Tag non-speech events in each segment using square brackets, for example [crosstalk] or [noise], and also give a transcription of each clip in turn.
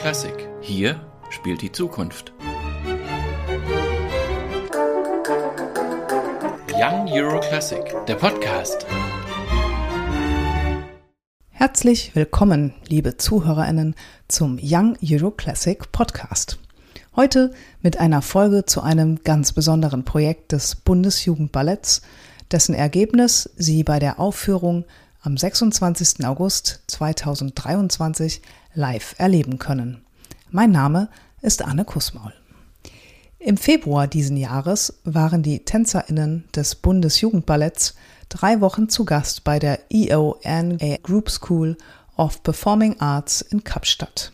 Classic. Hier spielt die Zukunft. Young Euro Classic, der Podcast. Herzlich willkommen, liebe Zuhörerinnen, zum Young Euro Classic Podcast. Heute mit einer Folge zu einem ganz besonderen Projekt des Bundesjugendballetts, dessen Ergebnis Sie bei der Aufführung am 26. August 2023 live erleben können. Mein Name ist Anne Kussmaul. Im Februar diesen Jahres waren die TänzerInnen des Bundesjugendballetts drei Wochen zu Gast bei der EONA Group School of Performing Arts in Kapstadt.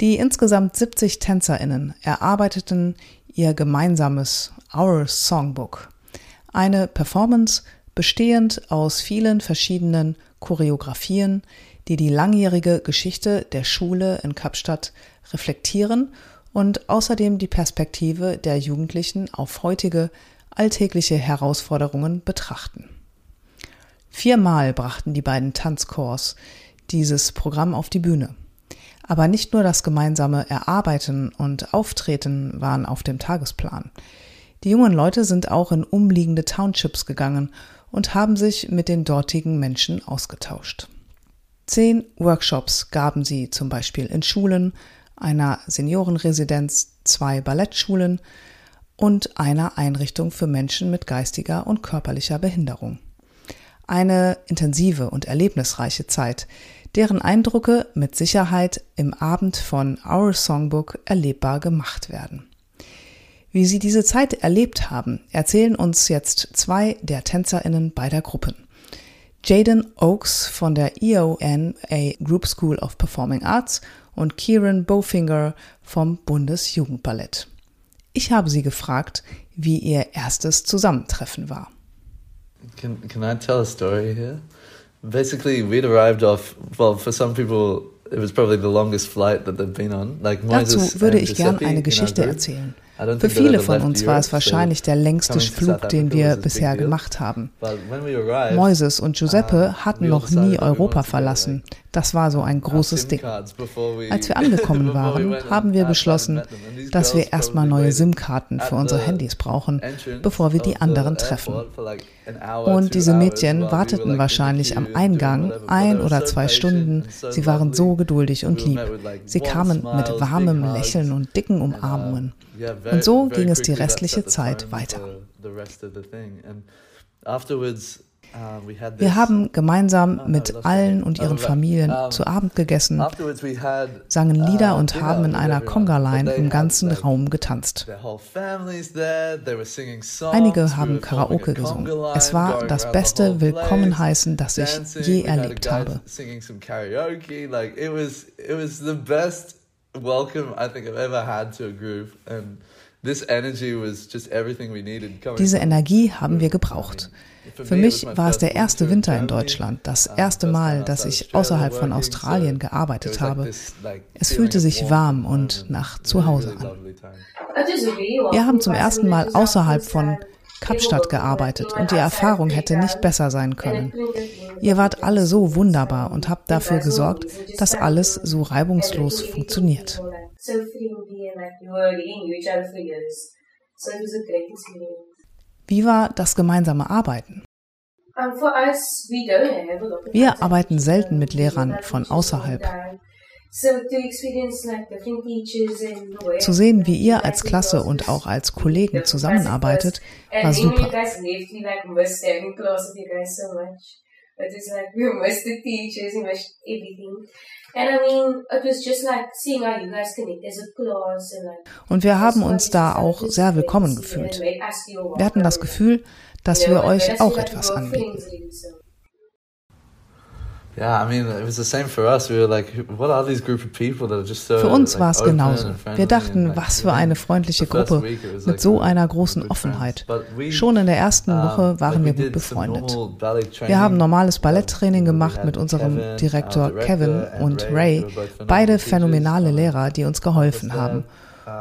Die insgesamt 70 TänzerInnen erarbeiteten ihr gemeinsames Our Songbook, eine Performance bestehend aus vielen verschiedenen Choreografien, die die langjährige Geschichte der Schule in Kapstadt reflektieren und außerdem die Perspektive der Jugendlichen auf heutige alltägliche Herausforderungen betrachten. Viermal brachten die beiden Tanzchors dieses Programm auf die Bühne. Aber nicht nur das gemeinsame Erarbeiten und Auftreten waren auf dem Tagesplan. Die jungen Leute sind auch in umliegende Townships gegangen und haben sich mit den dortigen Menschen ausgetauscht. Zehn Workshops gaben sie zum Beispiel in Schulen, einer Seniorenresidenz, zwei Ballettschulen und einer Einrichtung für Menschen mit geistiger und körperlicher Behinderung. Eine intensive und erlebnisreiche Zeit, deren Eindrücke mit Sicherheit im Abend von Our Songbook erlebbar gemacht werden. Wie sie diese Zeit erlebt haben, erzählen uns jetzt zwei der Tänzerinnen beider Gruppen. Jaden Oakes von der EONA Group School of Performing Arts und Kieran Bowfinger vom Bundesjugendballett. Ich habe sie gefragt, wie ihr erstes Zusammentreffen war. Can, can I tell a story here? Basically, we'd arrived off, well, for some people, it was probably the longest flight that they've been on. Like Dazu würde ich gern eine Geschichte erzählen. Für viele von uns war es wahrscheinlich der längste Flug, den wir bisher gemacht haben. Moises und Giuseppe hatten noch nie Europa verlassen. Das war so ein großes Ding. Als wir angekommen [laughs] waren, haben wir beschlossen, dass wir erstmal neue SIM-Karten für unsere Handys brauchen, bevor wir die anderen treffen. Und diese Mädchen warteten wahrscheinlich am Eingang ein oder zwei Stunden. Sie waren so geduldig und lieb. Sie kamen mit warmem Lächeln und dicken Umarmungen. Und so ging es die restliche Zeit weiter. Uh, Wir haben gemeinsam mit allen und ihren Familien zu Abend gegessen, sangen uh, Lieder und haben in einer Conga-Line im ganzen Raum getanzt. Einige haben Karaoke gesungen. Es war das beste Willkommenheißen, das ich je erlebt habe. welcome I think I've ever had to a group. And this energy was just everything we needed. Diese Energie haben wir gebraucht. Für mich war es der erste Winter in Deutschland, das erste Mal, dass ich außerhalb von Australien gearbeitet habe. Es fühlte sich warm und nach Zuhause an. Wir haben zum ersten Mal außerhalb von Kapstadt gearbeitet und die Erfahrung hätte nicht besser sein können. Ihr wart alle so wunderbar und habt dafür gesorgt, dass alles so reibungslos funktioniert. Wie war das gemeinsame Arbeiten? Wir arbeiten selten mit Lehrern von außerhalb. Zu sehen, wie ihr als Klasse und auch als Kollegen zusammenarbeitet, war super. Und wir haben uns da auch sehr willkommen gefühlt. Wir hatten das Gefühl, dass wir euch auch etwas anbieten. Für uns war es genauso. Wir dachten, was für eine freundliche Gruppe mit so einer großen Offenheit. Schon in der ersten Woche waren wir gut befreundet. Wir haben normales Balletttraining gemacht mit unserem Direktor Kevin und Ray, beide phänomenale Lehrer, die uns geholfen haben.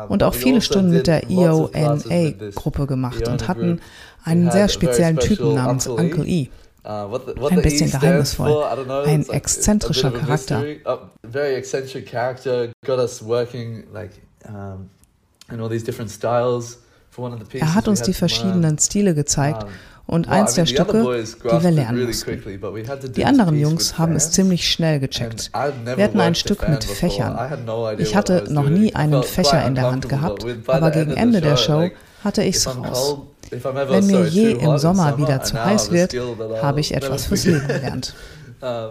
Und auch viele Stunden mit der EONA-Gruppe gemacht und hatten einen sehr speziellen Typen namens Uncle E. Uh, what the, what Ein bisschen E stands geheimnisvoll. for, know. Ein like exzentrischer Charakter. Uh, very eccentric character got us working like um, in all these different styles. For one of the pieces Er hat uns die verschiedenen Stile gezeigt und eins der Stücke, die wir lernen mussten. Die anderen Jungs haben es ziemlich schnell gecheckt. Wir hatten ein Stück mit. Fächern. Ich hatte noch nie einen Fächer in der Hand gehabt, aber gegen Ende der Show hatte ich's I'm raus. Wenn mir je im Sommer wieder zu heiß wird, habe ich etwas fürs. Leben gelernt. [laughs]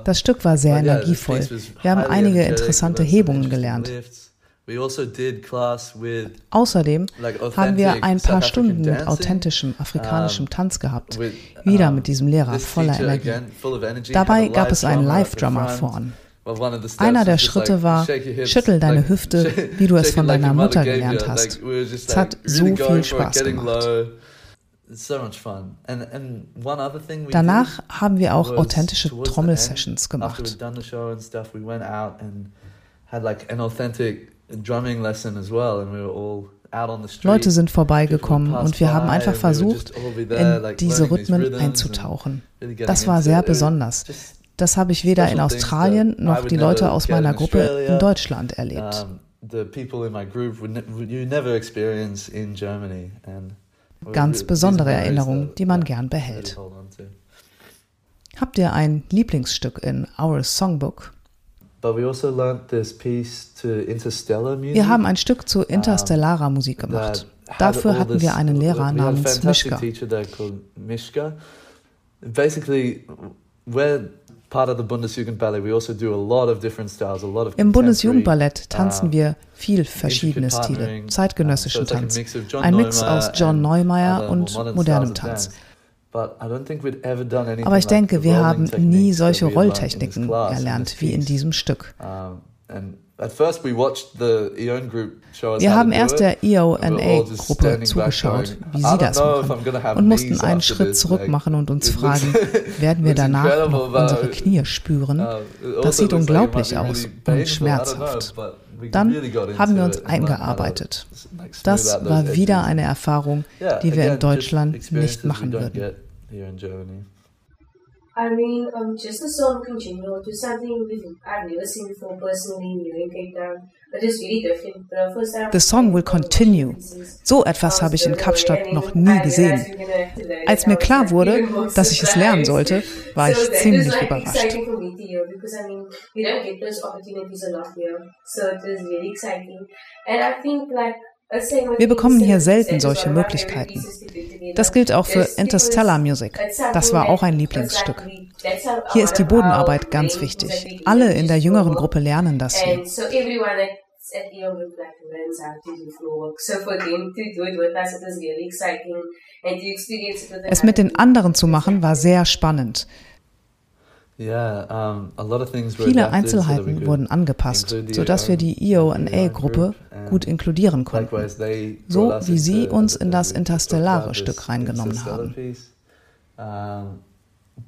Das Stück war sehr energievoll. Wir haben einige interessante Hebungen gelernt. also Außerdem haben wir ein paar Stunden mit authentischem afrikanischem Tanz gehabt. Wieder mit diesem Lehrer voller Energie. Dabei gab es einen live Live-Drummer vorn. Einer der Schritte war, schüttel deine Hüfte, [laughs] wie du es von deiner Mutter gelernt hast. Es hat so viel Spaß gemacht. Danach haben wir auch authentische Trommelsessions gemacht. we'd done the show and stuff, we went out and had like an authentic drumming lesson as well, and we were all out on the street. Leute sind vorbeigekommen und wir haben einfach versucht, in diese Rhythmen einzutauchen. Das war sehr besonders. Das habe ich weder in Australien noch die Leute aus meiner in Gruppe in Deutschland erlebt. the people in my group would, ne you never experience in Germany. And Ganz besondere that- die man gern behält. Habt ihr ein Lieblingsstück in Our Songbook? Also. Wir haben ein Stück zu interstellarer Musik gemacht. Dafür hatten wir einen Lehrer namens Mishka. Also Im Bundesjugendballett tanzen wir viel verschiedene Stile, zeitgenössischen Tanz. Ein Mix aus John Neumeier und modernem Tanz. Aber ich denke, wir haben nie solche Rolltechniken erlernt wie in diesem Stück. And at first we watched the Eon group show us Wir how haben erst it. der EONA-Gruppe back zugeschaut, going, wie "I sie das machen und mussten einen Schritt zurück machen und uns fragen, [laughs] werden wir danach noch unsere Knie spüren? uh, Das also sieht unglaublich aus und schmerzhaft. Dann haben wir uns eingearbeitet. Das war wieder eine Erfahrung, die wir in Deutschland nicht machen würden. get here in Germany. I mean, um, just the song in general, just something we've, I've never seen before personally here in Cape Town, really The song will continue. So etwas habe ich in Kapstadt noch nie gesehen. Als mir klar [laughs] wurde, dass ich es lernen sollte, war ich ziemlich überrascht. Wir bekommen hier selten solche Möglichkeiten. Das gilt auch für Interstellar Music. Das war auch ein Lieblingsstück. Hier ist die Bodenarbeit ganz wichtig. Alle in der jüngeren Gruppe lernen das hier. Es mit den anderen zu machen war sehr spannend. Were Viele Einzelheiten wurden angepasst, sodass wir die EONA-Gruppe gut inkludieren konnten. So wie sie uns in das interstellare Stück reingenommen haben.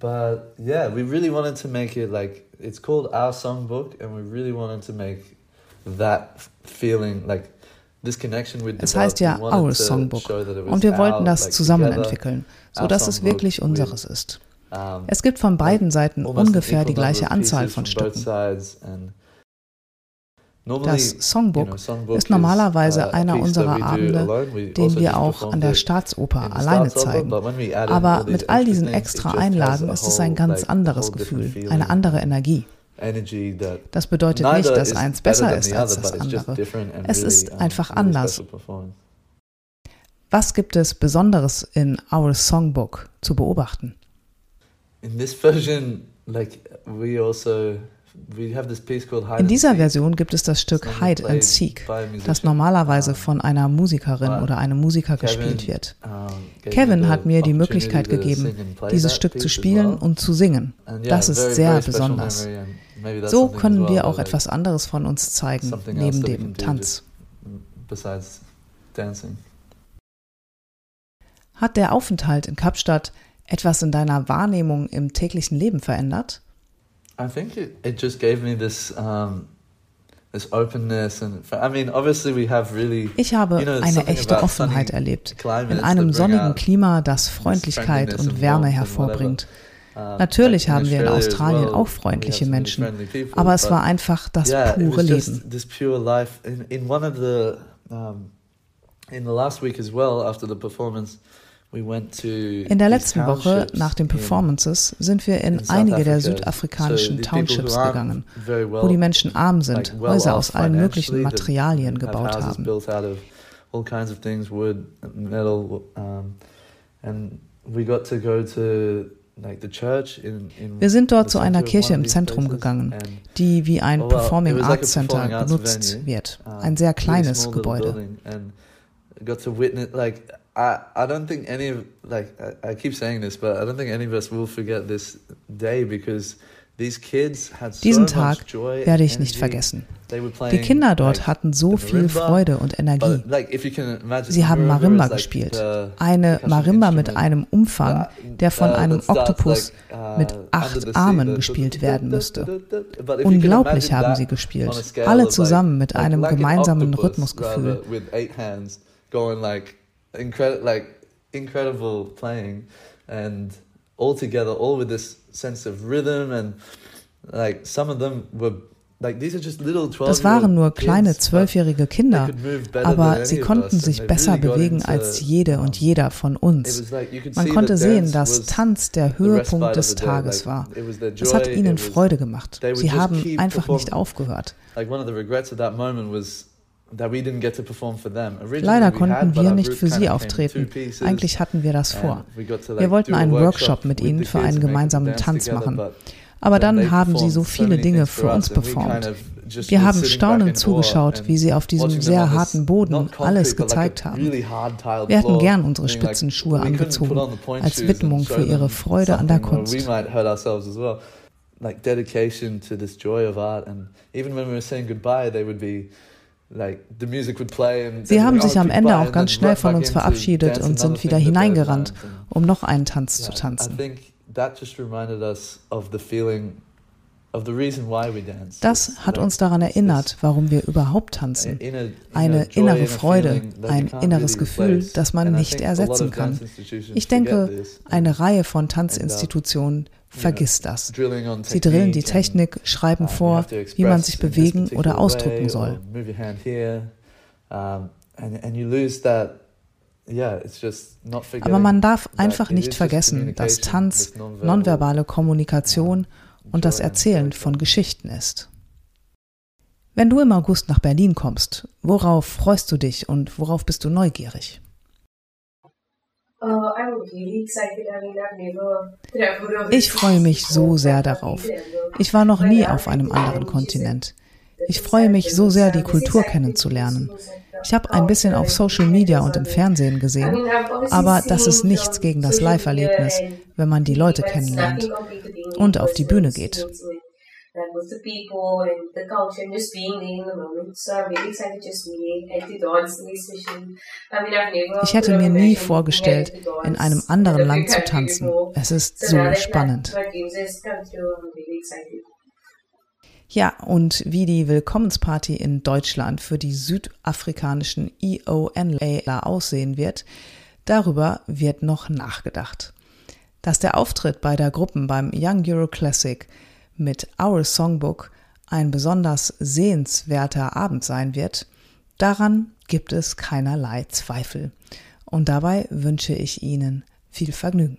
but yeah, we really wanted to make it like it's called our songbook, and we really wanted to make that feeling like this connection with. Es heißt ja Our Songbook und wir wollten das zusammen entwickeln, sodass es wirklich unseres ist. Es gibt von beiden Seiten ungefähr die gleiche Anzahl von Stücken. Das Songbook ist normalerweise einer unserer Abende, den wir auch an der Staatsoper alleine zeigen. Aber mit all diesen extra Einlagen ist es ein ganz anderes Gefühl, eine andere Energie. Das bedeutet nicht, dass eins besser ist als das andere. Es ist einfach anders. Was gibt es Besonderes in Our Songbook zu beobachten? In this version, like we also in dieser Version gibt es das Stück Hide and Seek, das normalerweise von einer Musikerin oder einem Musiker gespielt wird. Kevin hat mir die Möglichkeit gegeben, dieses Stück zu spielen und zu singen. Das ist sehr besonders. So können wir auch etwas anderes von uns zeigen, neben dem Tanz. Hat der Aufenthalt in Kapstadt etwas in deiner Wahrnehmung im täglichen Leben verändert? I think it, it just gave me this um, this openness and I mean obviously we have really Ich habe you know, eine echte Offenheit erlebt in einem sonnigen Klima, das Freundlichkeit und Wärme hervorbringt. Natürlich haben wir in Australien auch freundliche Menschen, aber es war einfach das pure Leben. this pure life. In, in one of the, um, in the last week as well, after the performance, In der letzten Woche nach den Performances sind wir in einige der südafrikanischen Townships gegangen, wo die Menschen arm sind, Häuser aus allen möglichen Materialien gebaut haben. Wir sind dort zu einer Kirche im Zentrum gegangen, die wie ein Performing Arts Center genutzt wird. Ein sehr kleines Gebäude. building, and got to witness like I, I don't think any of like I, I keep saying this, but I don't think any of us will forget this day because these kids had so Diesen much Tag werde ich nicht vergessen. Die Kinder dort hatten so viel Freude und Energie. Sie haben marimba gespielt. Eine Marimba mit einem Umfang, der von uh, einem Oktopus uh, mit acht Armen gespielt werden müsste. Unglaublich haben sie gespielt. Alle zusammen mit einem gemeinsamen Rhythmusgefühl. Like incredible, like incredible playing, and all together, all with this sense of rhythm and like some of them were like these are just little 12 Das waren nur kleine zwölfjährige Kinder, aber sie konnten sich besser bewegen als jede und jeder von uns. Man konnte sehen, dass Tanz der Höhepunkt des Tages war. Es hat ihnen Freude gemacht. Sie haben einfach nicht aufgehört. Leider konnten wir nicht für sie auftreten. Eigentlich hatten wir das vor. Wir wollten einen Workshop mit ihnen für einen gemeinsamen Tanz machen. Aber dann haben sie so viele Dinge für uns performt. Wir haben staunend zugeschaut, wie sie auf diesem sehr harten Boden alles gezeigt haben. Wir hätten gern unsere Spitzenschuhe angezogen, als Widmung für ihre Freude an der Kunst. Like dedication to this joy of art, and even when we were saying goodbye, they would be Sie haben oh, sich am Ende auch ganz schnell von uns verabschiedet und sind wieder hineingerannt, um noch einen Tanz zu tanzen. Das hat uns daran erinnert, warum wir überhaupt this tanzen. Eine innere inner Freude, ein inneres Gefühl, das man nicht ersetzen kann. Ich denke, eine Reihe von Tanzinstitutionen vergisst das. Sie drillen die Technik, schreiben uh, vor, wie man sich bewegen oder ausdrücken soll. Aber man darf einfach nicht vergessen, dass Tanz nonverbale Kommunikation und das Erzählen von Geschichten ist. Wenn du im August nach Berlin kommst, worauf freust du dich und worauf bist du neugierig? Ich freue mich so sehr darauf. Ich war noch nie auf einem anderen Kontinent. Ich freue mich so sehr, die Kultur kennenzulernen. Ich habe ein bisschen auf Social Media und im Fernsehen gesehen, aber das ist nichts gegen das Live-Erlebnis, wenn man die Leute kennenlernt und auf die Bühne geht. Ich hätte mir nie vorgestellt, in einem anderen Land zu tanzen. Es ist so spannend. Ja, und wie die Willkommensparty in Deutschland für die südafrikanischen EONA aussehen wird, darüber wird noch nachgedacht. Dass der Auftritt beider Gruppen beim Young Euro Classic mit Our Songbook ein besonders sehenswerter Abend sein wird, daran gibt es keinerlei Zweifel. Und dabei wünsche ich Ihnen viel Vergnügen.